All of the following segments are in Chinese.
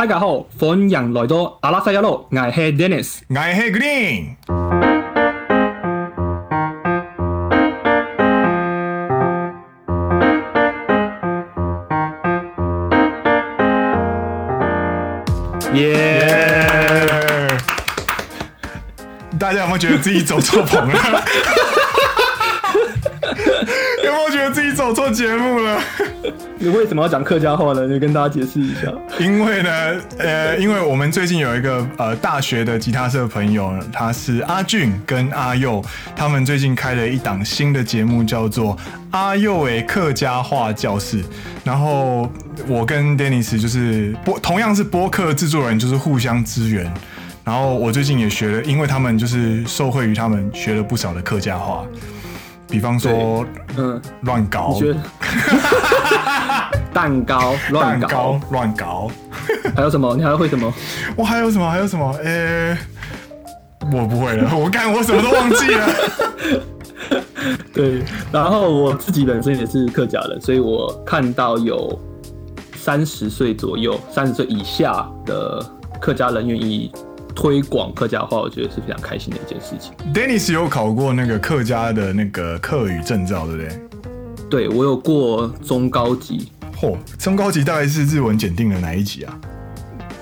大家好，欢迎来到阿拉萨亚路，我系 Dennis，我系 Green。耶！大家有没有觉得自己走错棚了？有没有觉得自己走错节目了？你为什么要讲客家话呢？你跟大家解释一下。因为呢，呃，因为我们最近有一个呃大学的吉他社朋友，他是阿俊跟阿佑，他们最近开了一档新的节目，叫做阿佑诶客家话教室。然后我跟 Dennis 就是播，同样是播客制作人，就是互相支援。然后我最近也学了，因为他们就是受惠于他们学了不少的客家话。比方说，嗯，乱搞，蛋糕，乱搞，乱搞，还有什么？你还会什么？我还有什么？还有什么？诶、欸，我不会了，我看我什么都忘记了。对，然后我自己本身也是客家人，所以我看到有三十岁左右、三十岁以下的客家人愿意。推广客家话，我觉得是非常开心的一件事情。Dennis 有考过那个客家的那个客语证照，对不对？对，我有过中高级。嚯，中高级大概是日文检定的哪一级啊？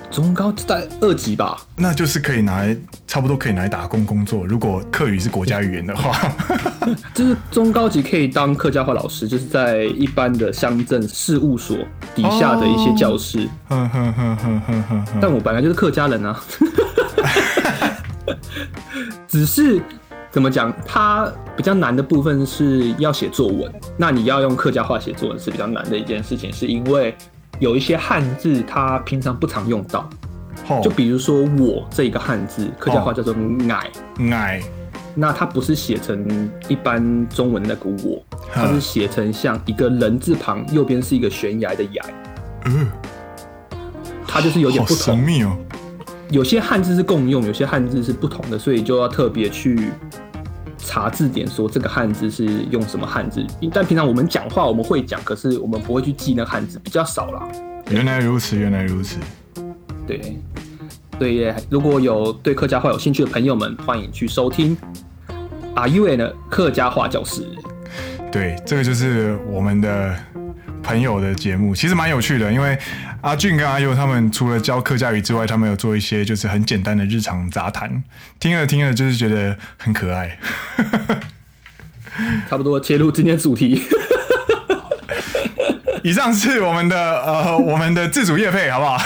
中高在二级吧，那就是可以拿来，差不多可以拿来打工工作。如果客语是国家语言的话，就是中高级可以当客家话老师，就是在一般的乡镇事务所底下的一些教室。哼哼哼哼哼哼。但我本来就是客家人啊，只是怎么讲，它比较难的部分是要写作文。那你要用客家话写作文是比较难的一件事情，是因为。有一些汉字，它平常不常用到，oh. 就比如说“我”这一个汉字，客家话叫做“矮”，矮。那它不是写成一般中文那个“我”，它是写成像一个人字旁，右边是一个悬崖的“崖”。嗯，它就是有点不同。神秘哦。有些汉字是共用，有些汉字是不同的，所以就要特别去。查字典说这个汉字是用什么汉字，但平常我们讲话我们会讲，可是我们不会去记那汉字，比较少啦。原来如此，原来如此。对，对，如果有对客家话有兴趣的朋友们，欢迎去收听阿 U N 的客家话教室。对，这个就是我们的。朋友的节目其实蛮有趣的，因为阿俊跟阿佑他们除了教客家语之外，他们有做一些就是很简单的日常杂谈，听了听了就是觉得很可爱。差不多切入今天主题。以上是我们的呃我们的自主业配，好不好？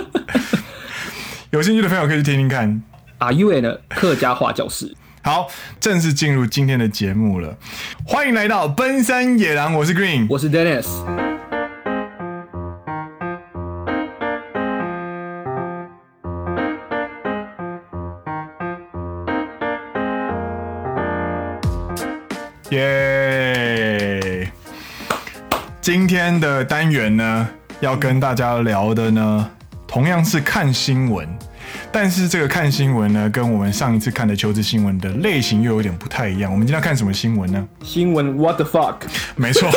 有兴趣的朋友可以去听听看。阿 U N 的客家话教室。好，正式进入今天的节目了。欢迎来到奔山野狼，我是 Green，我是 Dennis。耶！今天的单元呢，要跟大家聊的呢，同样是看新闻。但是这个看新闻呢，跟我们上一次看的求职新闻的类型又有点不太一样。我们今天要看什么新闻呢？新闻 What the fuck？没错，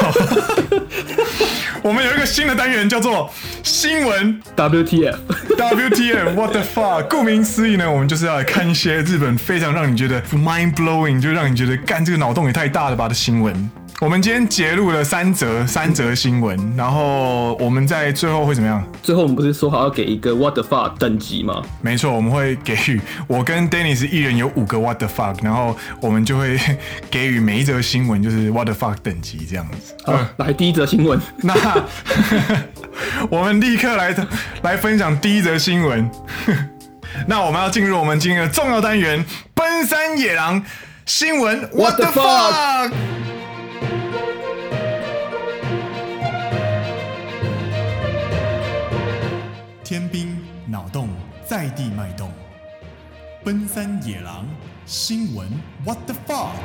我们有一个新的单元叫做新闻 WTF。WTF What the fuck？顾名思义呢，我们就是要来看一些日本非常让你觉得 mind blowing，就让你觉得干这个脑洞也太大了吧的新闻。我们今天截录了三则三则新闻，然后我们在最后会怎么样？最后我们不是说好要给一个 What the fuck 等级吗？没错，我们会给予我跟 Dennis 一人有五个 What the fuck，然后我们就会给予每一则新闻就是 What the fuck 等级这样子。好，嗯、来第一则新闻，那 我们立刻来来分享第一则新闻。那我们要进入我们今天的重要单元——奔山野狼新闻 What the fuck。天兵脑洞在地脉动，奔山野狼新闻 What the fuck？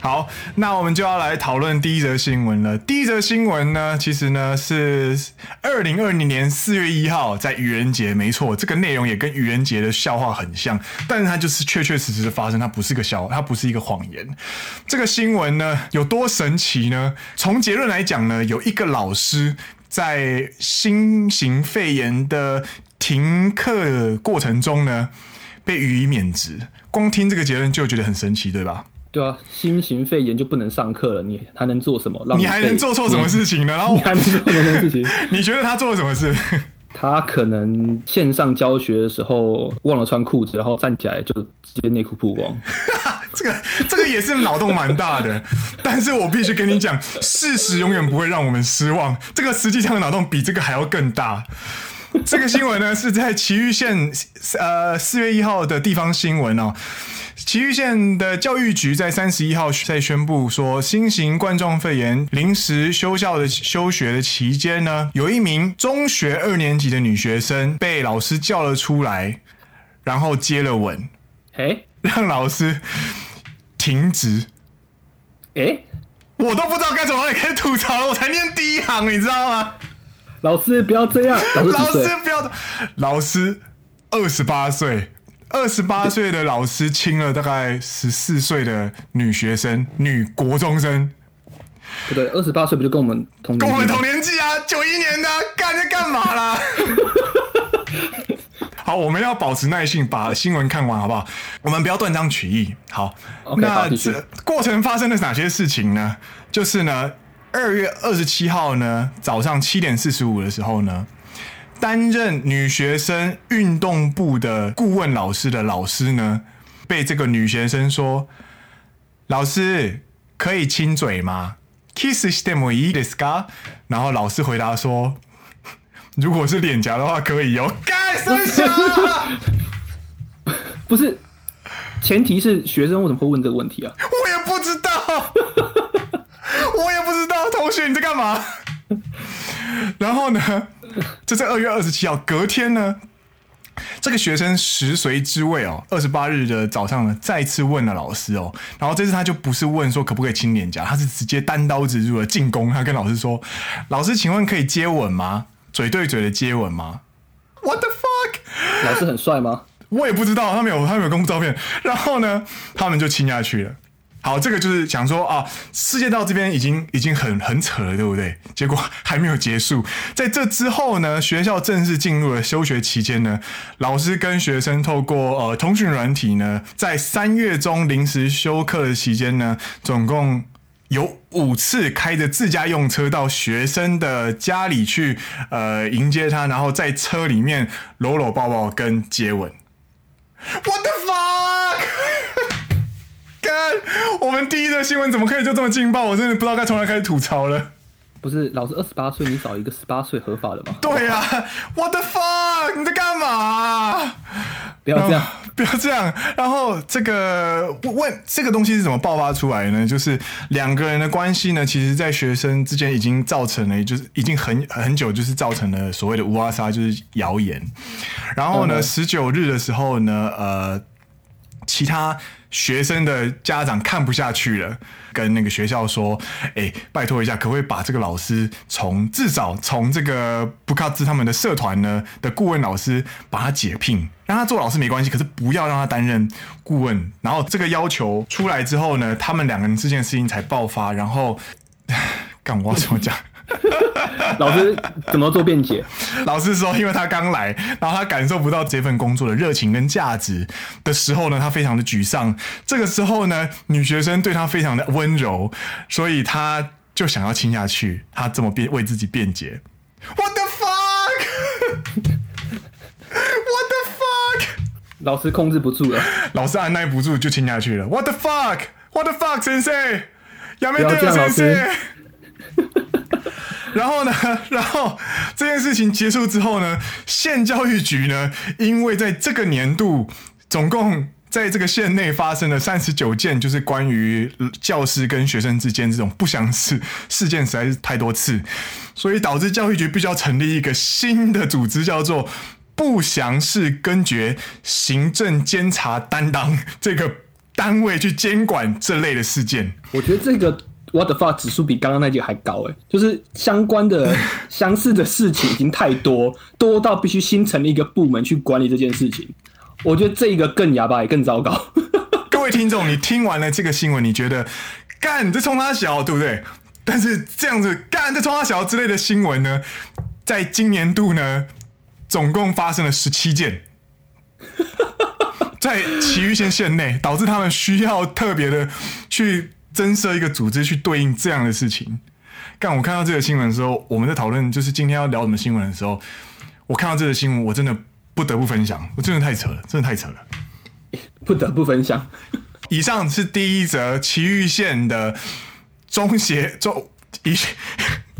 好，那我们就要来讨论第一则新闻了。第一则新闻呢，其实呢是二零二零年四月一号在愚人节，没错，这个内容也跟愚人节的笑话很像，但是它就是确确实实的发生，它不是个笑话，它不是一个谎言。这个新闻呢有多神奇呢？从结论来讲呢，有一个老师在新型肺炎的停课过程中呢被予以免职，光听这个结论就觉得很神奇，对吧？对啊，新型肺炎就不能上课了，你还能做什么？让你，你还能做错什么事情呢？然后 你还能做什么事情？你觉得他做了什么事？他可能线上教学的时候忘了穿裤子，然后站起来就直接内裤曝光。这个这个也是脑洞蛮大的，但是我必须跟你讲，事实永远不会让我们失望。这个实际上的脑洞比这个还要更大。这个新闻呢是在埼玉县呃四月一号的地方新闻哦。埼玉县的教育局在三十一号在宣布说，新型冠状肺炎临时休校的休学的期间呢，有一名中学二年级的女学生被老师叫了出来，然后接了吻，哎，让老师停职。哎，我都不知道该怎么开始吐槽了，我才念第一行，你知道吗？老师不要这样，老师，老师不要，老师二十八岁。二十八岁的老师亲了大概十四岁的女学生，女国中生。不对，二十八岁不就跟我们同年？跟我们同年纪啊，九一年的，干在干嘛啦？好，我们要保持耐性，把新闻看完，好不好？我们不要断章取义。好，okay, 那这过程发生了哪些事情呢？就是呢，二月二十七号呢，早上七点四十五的时候呢。担任女学生运动部的顾问老师的老师呢，被这个女学生说：“老师可以亲嘴吗？Kiss してもいいですか？”然后老师回答说：“如果是脸颊的话，可以哦。”干什么？不是，前提是学生为什么会问这个问题啊？我也不知道，我也不知道，同学你在干嘛？然后呢？ 这在二月二十七号，隔天呢，这个学生食髓知味哦，二十八日的早上呢，再次问了老师哦，然后这次他就不是问说可不可以亲脸颊，他是直接单刀直入的进攻，他跟老师说：“老师，请问可以接吻吗？嘴对嘴的接吻吗？”What the fuck？老师很帅吗？我也不知道，他没有，他没有公布照片。然后呢，他们就亲下去了。好，这个就是想说啊，世界到这边已经已经很很扯了，对不对？结果还没有结束，在这之后呢，学校正式进入了休学期间呢，老师跟学生透过呃通讯软体呢，在三月中临时休课的期间呢，总共有五次开着自家用车到学生的家里去呃迎接他，然后在车里面搂搂抱抱跟接吻。What the fuck？我们第一的新闻怎么可以就这么劲爆？我真的不知道该从哪开始吐槽了。不是，老师二十八岁，你找一个十八岁合法的吗？对呀、啊，What the fuck？你在干嘛？不要这样，不要这样。然后这个问这个东西是怎么爆发出来的呢？就是两个人的关系呢，其实在学生之间已经造成了，就是已经很很久，就是造成了所谓的乌拉沙，就是谣言。然后呢，十九日的时候呢，呃，其他。学生的家长看不下去了，跟那个学校说：“哎、拜托一下，可不可以把这个老师从至少从这个布卡兹他们的社团呢的顾问老师把他解聘，让他做老师没关系，可是不要让他担任顾问。”然后这个要求出来之后呢，他们两个人之间的事情才爆发。然后，干我要怎么讲？老师怎么做辩解？老师说，因为他刚来，然后他感受不到这份工作的热情跟价值的时候呢，他非常的沮丧。这个时候呢，女学生对他非常的温柔，所以他就想要亲下去。他这么辩为自己辩解。What the fuck？What the fuck？老师控制不住了，老师按耐不住就亲下去了。What the fuck？What the fuck？先生，要不要这样，老师？然后呢，然后这件事情结束之后呢，县教育局呢，因为在这个年度总共在这个县内发生了三十九件，就是关于教师跟学生之间这种不详事事件实在是太多次，所以导致教育局必须要成立一个新的组织，叫做不详事根绝行政监察担当这个单位去监管这类的事件。我觉得这个 What the fuck 指数比刚刚那集还高哎，就是相关的 相似的事情已经太多，多到必须新成立一个部门去管理这件事情。我觉得这一个更哑巴也更糟糕。各位听众，你听完了这个新闻，你觉得干这冲他小对不对？但是这样子干这冲他小之类的新闻呢，在今年度呢，总共发生了十七件。在埼玉县县内，导致他们需要特别的去增设一个组织去对应这样的事情。干，我看到这个新闻的时候，我们在讨论就是今天要聊什么新闻的时候，我看到这个新闻，我真的不得不分享，我真的太扯了，真的太扯了，不得不分享。以上是第一则奇玉县的中协中一。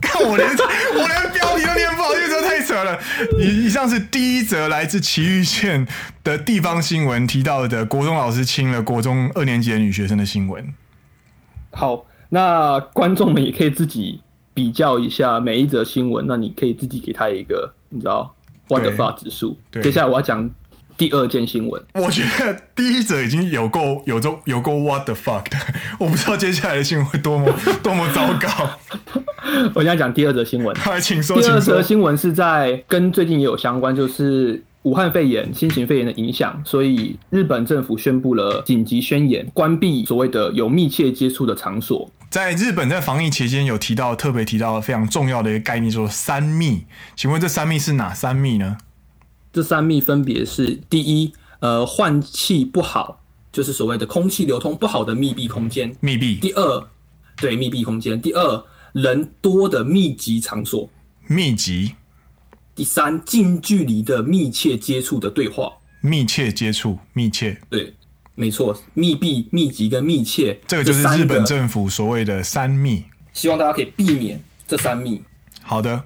看我连我连标题都念不好，这个太扯了。以以上是第一则来自奇玉县的地方新闻提到的国中老师亲了国中二年级的女学生的新闻。好，那观众们也可以自己比较一下每一则新闻，那你可以自己给他一个你知道 what the fuck 指数。接下来我要讲。第二件新闻，我觉得第一则已经有够有够有够 what the fuck 的，我不知道接下来的新闻会多么 多么糟糕。我现在讲第二则新闻，快请说。第二则新闻是在跟最近也有相关，就是武汉肺炎新型肺炎的影响，所以日本政府宣布了紧急宣言，关闭所谓的有密切接触的场所。在日本在防疫期间有提到特别提到非常重要的一个概念，说三密，请问这三密是哪三密呢？这三密分别是：第一，呃，换气不好，就是所谓的空气流通不好的密闭空间，密闭。第二，对，密闭空间。第二，人多的密集场所，密集。第三，近距离的密切接触的对话，密切接触，密切。对，没错，密闭、密集跟密切，这个就是日本政府所谓的三密。希望大家可以避免这三密。好的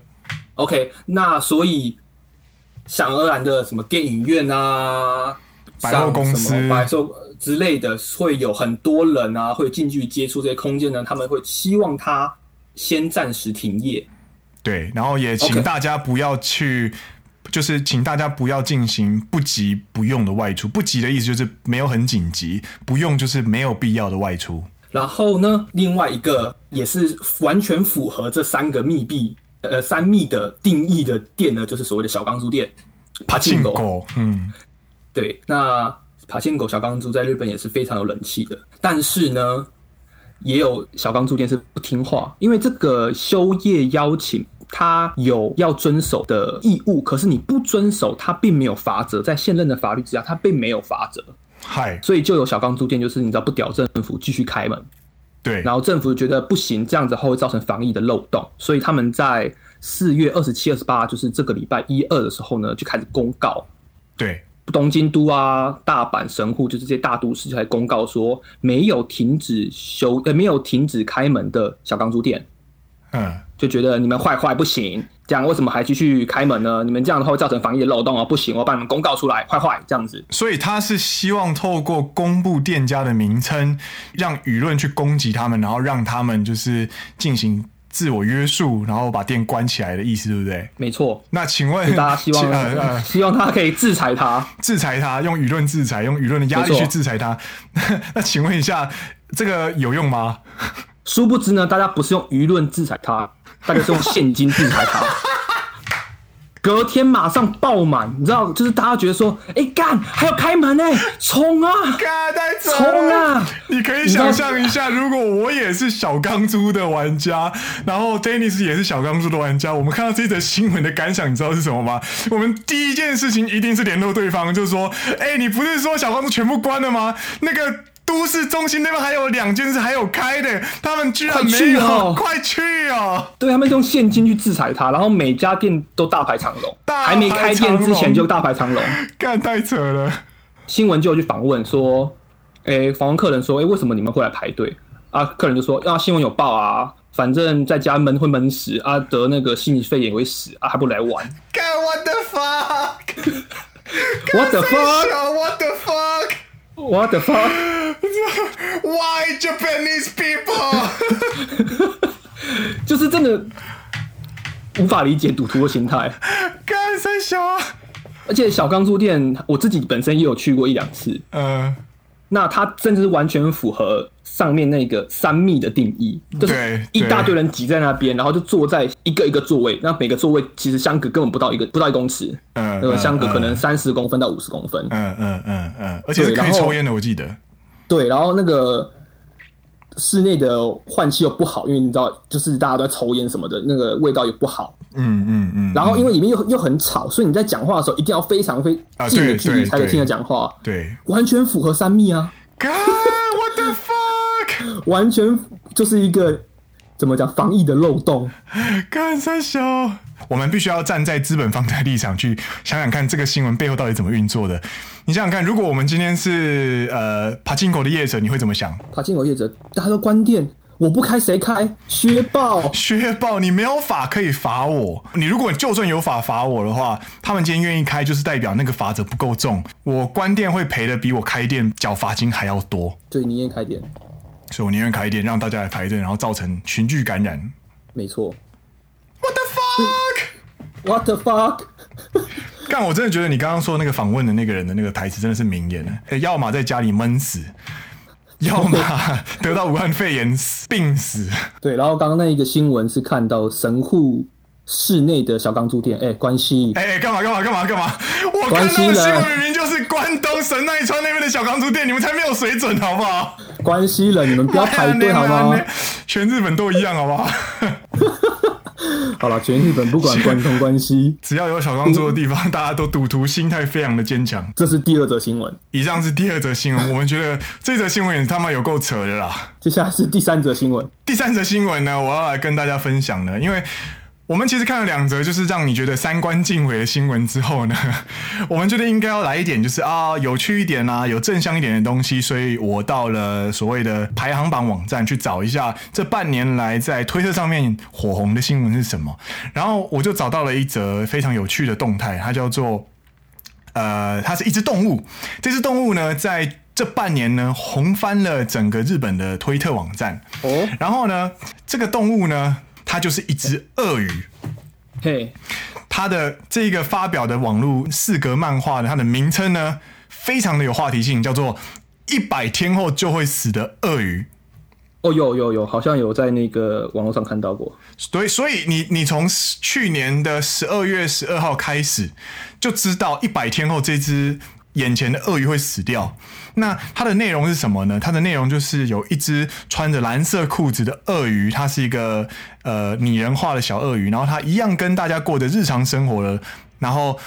，OK，那所以。想而然的什么电影院啊，百货公司、百货之类的，会有很多人啊，会近距离接触这些空间呢。他们会希望他先暂时停业。对，然后也请大家不要去.就是请大家不要进行不急不用的外出。不急的意思就是没有很紧急，不用就是没有必要的外出。然后呢，另外一个也是完全符合这三个密闭。呃，三密的定义的店呢，就是所谓的小钢珠店，爬进狗。嗯，对，那爬进狗小钢珠在日本也是非常有人气的。但是呢，也有小钢珠店是不听话，因为这个休业邀请，他有要遵守的义务，可是你不遵守，他并没有罚则，在现任的法律之下，他并没有罚则。嗨，所以就有小钢珠店，就是你知道不屌政府继续开门。对，然后政府觉得不行，这样子后会造成防疫的漏洞，所以他们在四月二十七、二十八，就是这个礼拜一二的时候呢，就开始公告。对，东京都啊、大阪、神户，就是这些大都市，就开始公告说没有停止休，呃，没有停止开门的小钢珠店。嗯，就觉得你们坏坏不行，这样为什么还继续开门呢？你们这样的话会造成防疫的漏洞啊，不行，我把你们公告出来，坏坏这样子。所以他是希望透过公布店家的名称，让舆论去攻击他们，然后让他们就是进行自我约束，然后把店关起来的意思，对不对？没错。那请问大家希望、呃呃、希望他可以制裁他，制裁他，用舆论制裁，用舆论的压力去制裁他。那请问一下，这个有用吗？殊不知呢，大家不是用舆论制裁他，大家是用现金制裁他。隔天马上爆满，你知道，就是大家觉得说，哎、欸、干，还要开门呢、欸，冲啊，冲啊！你可以想象一下，如果我也是小钢珠的玩家，然后 Dennis 也是小钢珠的玩家，我们看到这则新闻的感想，你知道是什么吗？我们第一件事情一定是联络对方，就是说，哎、欸，你不是说小钢珠全部关了吗？那个。都市中心那边还有两间是还有开的，他们居然没有，快去哦！对，他们用现金去制裁他，然后每家店都大排长龙，还没开店之前就大排长龙，干太扯了。新闻就有去访问说，哎、欸，访问客人说，哎、欸，为什么你们会来排队？啊，客人就说，啊，新闻有报啊，反正在家闷会闷死啊，得那个新型肺炎会死啊，还不来玩？干 what the fuck？What the fuck？What the fuck？What the fuck? Why Japanese people? 就是真的无法理解赌徒的心态。干三小啊！而且小钢珠店，我自己本身也有去过一两次。嗯，那它甚至完全符合上面那个三密的定义，就是一大堆人挤在那边，然后就坐在一个一个座位，那每个座位其实相隔根本不到一个不到一公尺，嗯，那个相隔可能三十公分到五十公分，嗯嗯嗯嗯，而且是可以抽烟的，我记得。对，然后那个室内的换气又不好，因为你知道，就是大家都在抽烟什么的，那个味道又不好。嗯嗯嗯。然后因为里面又又很吵，所以你在讲话的时候一定要非常非近的距离才能听得讲话。对，完全符合三密啊 the fuck！完全就是一个怎么讲防疫的漏洞。干三小，我们必须要站在资本方的立场去想想看，这个新闻背后到底怎么运作的。你想想看，如果我们今天是呃爬进口的业者，你会怎么想？爬进口业者，大家都关店，我不开谁开？削爆！削爆！你没有法可以罚我。你如果就算有法罚我的话，他们今天愿意开，就是代表那个罚则不够重。我关店会赔的比我开店缴罚金还要多。对，你愿开店，所以我宁愿开店，让大家来排队，然后造成群聚感染。没错。What the fuck？What the fuck？但我真的觉得你刚刚说那个访问的那个人的那个台词真的是名言呢。要么在家里闷死，要么得到武汉肺炎病死。对，然后刚刚那一个新闻是看到神户市内的小钢珠店，哎、欸，关西，哎、欸，干嘛干嘛干嘛干嘛？我看到的新闻明明就是关东神奈川那边的小钢珠店，你们才没有水准好不好？关西人，你们不要排队好吗？全日本都一样好不好？好了，全日本不管关东关西，只要有小钢珠的地方，大家都赌徒心态非常的坚强。这是第二则新闻，以上是第二则新闻。我们觉得这则新闻也他妈有够扯的啦。接下来是第三则新闻，第三则新闻呢，我要来跟大家分享呢，因为。我们其实看了两则，就是让你觉得三观尽毁的新闻之后呢，我们觉得应该要来一点，就是啊有趣一点啊，有正向一点的东西。所以我到了所谓的排行榜网站去找一下这半年来在推特上面火红的新闻是什么。然后我就找到了一则非常有趣的动态，它叫做呃，它是一只动物。这只动物呢，在这半年呢红翻了整个日本的推特网站。哦，然后呢，这个动物呢。它就是一只鳄鱼，嘿，它的这个发表的网络四格漫画呢它的名称呢，非常的有话题性，叫做“一百天后就会死的鳄鱼”。哦，有有有，好像有在那个网络上看到过。对，所以你你从去年的十二月十二号开始就知道一百天后这只眼前的鳄鱼会死掉。那它的内容是什么呢？它的内容就是有一只穿着蓝色裤子的鳄鱼，它是一个呃拟人化的小鳄鱼，然后它一样跟大家过着日常生活了，然后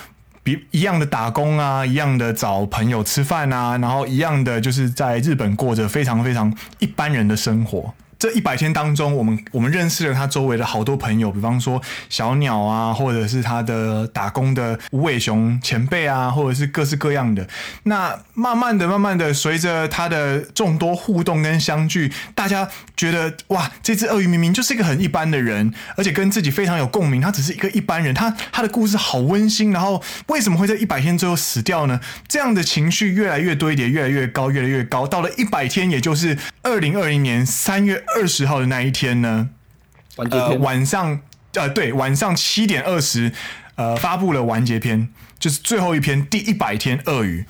比一样的打工啊，一样的找朋友吃饭啊，然后一样的就是在日本过着非常非常一般人的生活。这一百天当中，我们我们认识了他周围的好多朋友，比方说小鸟啊，或者是他的打工的无尾熊前辈啊，或者是各式各样的。那慢慢的、慢慢的，随着他的众多互动跟相聚，大家觉得哇，这只鳄鱼明明就是一个很一般的人，而且跟自己非常有共鸣。他只是一个一般人，他他的故事好温馨。然后为什么会在一百天最后死掉呢？这样的情绪越来越堆叠，越来越高，越来越高。到了一百天，也就是二零二零年三月。二十号的那一天呢，呃，晚上，呃，对，晚上七点二十，呃，发布了完结篇，就是最后一篇第一百天鳄鱼。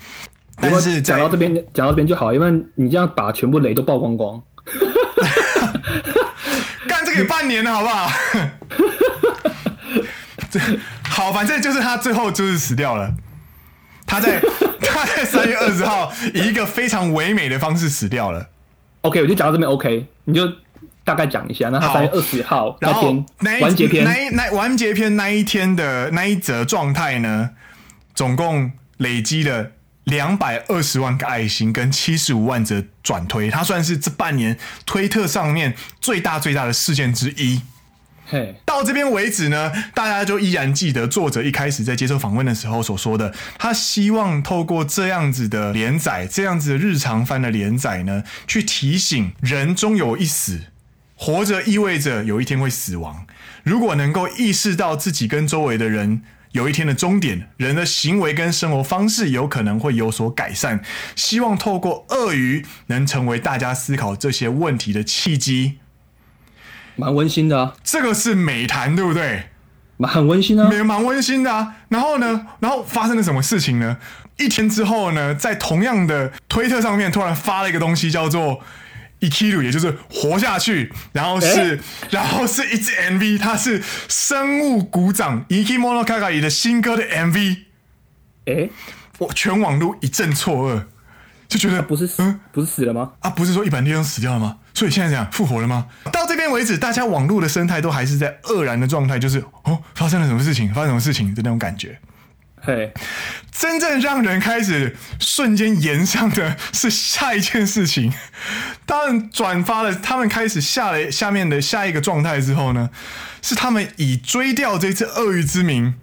但是讲到这边，讲到这边就好，因为你这样把全部雷都曝光光，干这个半年了，好不好？这好，反正就是他最后就是死掉了。他在 他在三月二十号以一个非常唯美的方式死掉了。OK，我就讲到这边。OK，你就大概讲一下。那他三月二十号那天完结篇，那那完结篇那一天的那一则状态呢，总共累积了两百二十万个爱心跟七十五万则转推，它算是这半年推特上面最大最大的事件之一。到这边为止呢，大家就依然记得作者一开始在接受访问的时候所说的，他希望透过这样子的连载，这样子的日常番的连载呢，去提醒人终有一死，活着意味着有一天会死亡。如果能够意识到自己跟周围的人有一天的终点，人的行为跟生活方式有可能会有所改善。希望透过鳄鱼能成为大家思考这些问题的契机。蛮温馨的啊，这个是美谈，对不对？蛮很温馨啊，蛮温馨的啊。然后呢，然后发生了什么事情呢？一天之后呢，在同样的推特上面突然发了一个东西，叫做 “Ikiru”，也就是活下去。然后是，欸、然后是一支 MV，它是生物鼓掌 Ikimono Kagai 的新歌的 MV。哎、欸，我全网都一阵错愕，就觉得不是死，嗯，不是死了吗？啊，不是说一般地方死掉了吗？所以现在这样复活了吗？到这边为止，大家网络的生态都还是在愕然的状态，就是哦，发生了什么事情？发生什么事情的那种感觉。嘿，真正让人开始瞬间延上的是下一件事情。他们转发了，他们开始下了下面的下一个状态之后呢，是他们以追掉这只鳄鱼之名。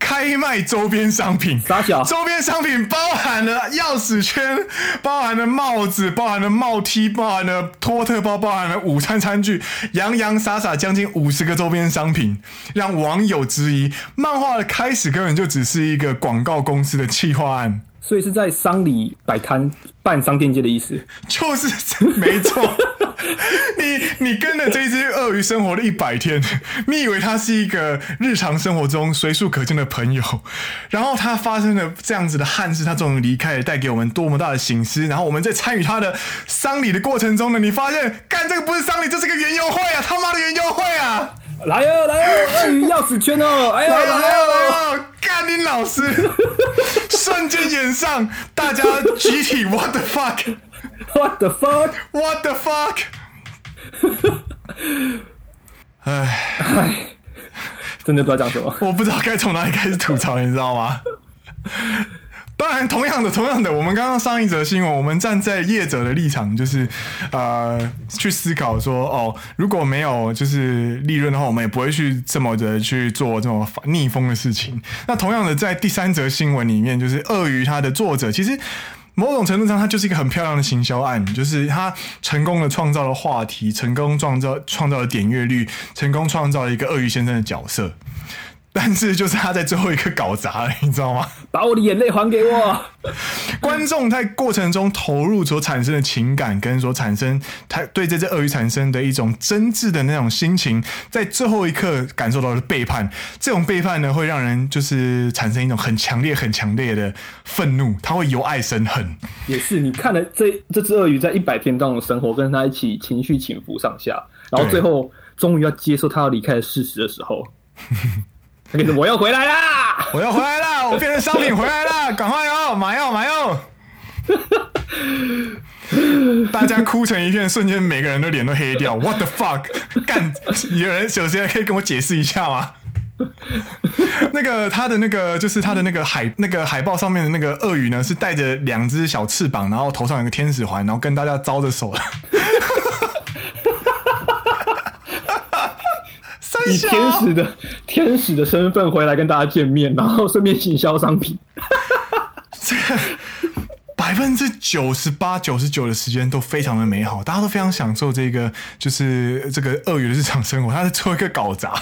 开卖周边商品？周边商品包含了钥匙圈，包含了帽子，包含了帽 T，包含了托特包，包含了午餐餐具，洋洋洒洒将近五十个周边商品，让网友质疑漫画的开始根本就只是一个广告公司的企划案。所以是在商里摆摊办商店街的意思，就是没错。你你跟着这只鳄鱼生活了一百天，你以为它是一个日常生活中随处可见的朋友，然后它发生了这样子的憾事，它终于离开了，带给我们多么大的醒思。然后我们在参与它的丧礼的过程中呢，你发现，干这个不是丧礼，这是个园游会啊！他妈的园游会啊！来哦来哦，鳄鱼钥匙圈哦！哎呀来哦来哦，干你老师！瞬间演上，大家集体 What the fuck？What the fuck？What the fuck？唉 唉，真的不知道讲什么，我不知道该从哪里开始吐槽，你知道吗？当然，同样的，同样的，我们刚刚上一则新闻，我们站在业者的立场，就是呃，去思考说，哦，如果没有就是利润的话，我们也不会去这么的去做这种逆风的事情。那同样的，在第三则新闻里面，就是鳄鱼它的作者，其实某种程度上，它就是一个很漂亮的行销案，就是它成功的创造了话题，成功创造创造了点阅率，成功创造了一个鳄鱼先生的角色。但是就是他在最后一刻搞砸了，你知道吗？把我的眼泪还给我！观众在过程中投入所产生的情感，跟所产生他对这只鳄鱼产生的一种真挚的那种心情，在最后一刻感受到了背叛。这种背叛呢，会让人就是产生一种很强烈、很强烈的愤怒，他会由爱生恨。也是，你看了这这只鳄鱼在一百天当中的生活，跟他一起情绪起伏上下，然后最后终于要接受他要离开的事实的时候。我要回来啦！我要回来啦！我变成商品回来啦！赶快哦，买哦，买哦！大家哭成一片，瞬间每个人的脸都黑掉。What the fuck？干！有人首先可以跟我解释一下吗？那个他的那个就是他的那个海那个海报上面的那个鳄鱼呢，是带着两只小翅膀，然后头上有个天使环，然后跟大家招着手的。以天使的天使的身份回来跟大家见面，然后顺便行销商品。这个百分之九十八、九十九的时间都非常的美好，大家都非常享受这个，就是这个鳄鱼的日常生活。他在做一个搞砸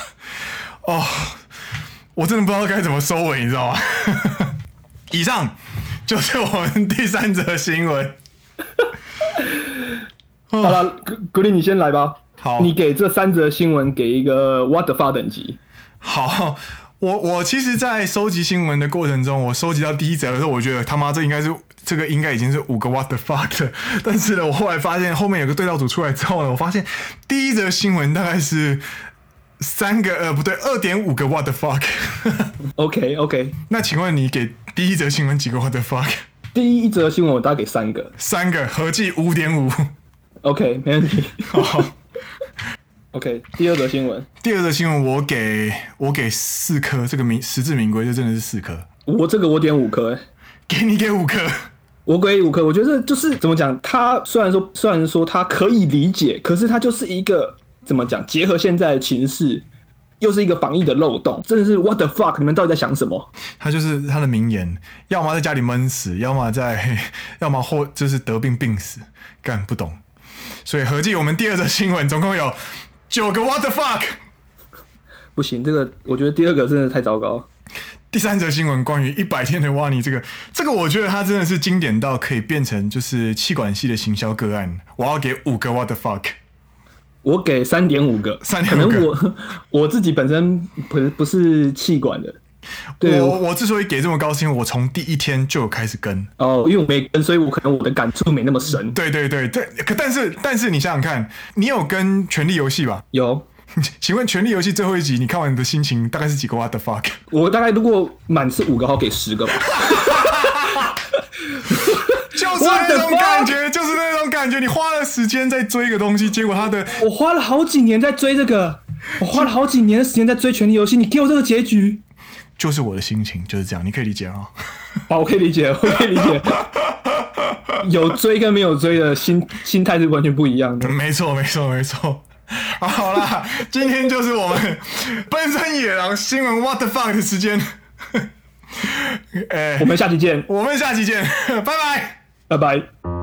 哦，我真的不知道该怎么收尾，你知道吗？以上就是我们第三则新闻。好了，格格林，你先来吧。好，你给这三则新闻给一个 What the fuck 等级。好，我我其实，在收集新闻的过程中，我收集到第一则的时候，我觉得他妈这应该是这个应该已经是五个 What the fuck 了。但是呢，我后来发现后面有个对照组出来之后呢，我发现第一则新闻大概是三个呃不对，二点五个 What the fuck。OK OK，那请问你给第一则新闻几个 What the fuck？第一则新闻我大概给三个，三个合计五点五。OK，没问题。好。OK，第二则新闻。第二则新闻，我给我给四颗，这个名实至名归，这真的是四颗。我这个我点五颗，给你给五颗，我给五颗。我觉得就是怎么讲，他虽然说虽然说他可以理解，可是他就是一个怎么讲，结合现在的情势，又是一个防疫的漏洞，真的是 What the fuck？你们到底在想什么？他就是他的名言，要么在家里闷死，要么在，要么或就是得病病死，干不懂。所以合计我们第二则新闻总共有。九个 What the fuck？不行，这个我觉得第二个真的太糟糕。第三则新闻关于一百天的挖泥，这个这个我觉得它真的是经典到可以变成就是气管系的行销个案。我要给五个 What the fuck？我给三点五个，三点五个。可能我 我自己本身不不是气管的，对我我之所以给这么高，是因为我从第一天就有开始跟哦，因为我没跟，所以我可能我的感触没那么深。对对对对，可但是但是你想想看，你有跟《权力游戏》吧？有。请问《权力游戏》最后一集你看完你的心情大概是几个？What the fuck？我大概如果满是五个，好给十个吧。就是那种感觉，就是那种感觉。你花了时间在追一个东西，结果他的……我花了好几年在追这个，我花了好几年的时间在追《权力游戏》，你给我这个结局，就是我的心情就是这样。你可以理解啊？好，我可以理解，我可以理解。有追跟没有追的心心态是完全不一样的。没错，没错，没错。好啦，今天就是我们奔山野狼新闻 What the fuck 的时间。哎，我们下期见，我们下期见，拜拜，拜拜。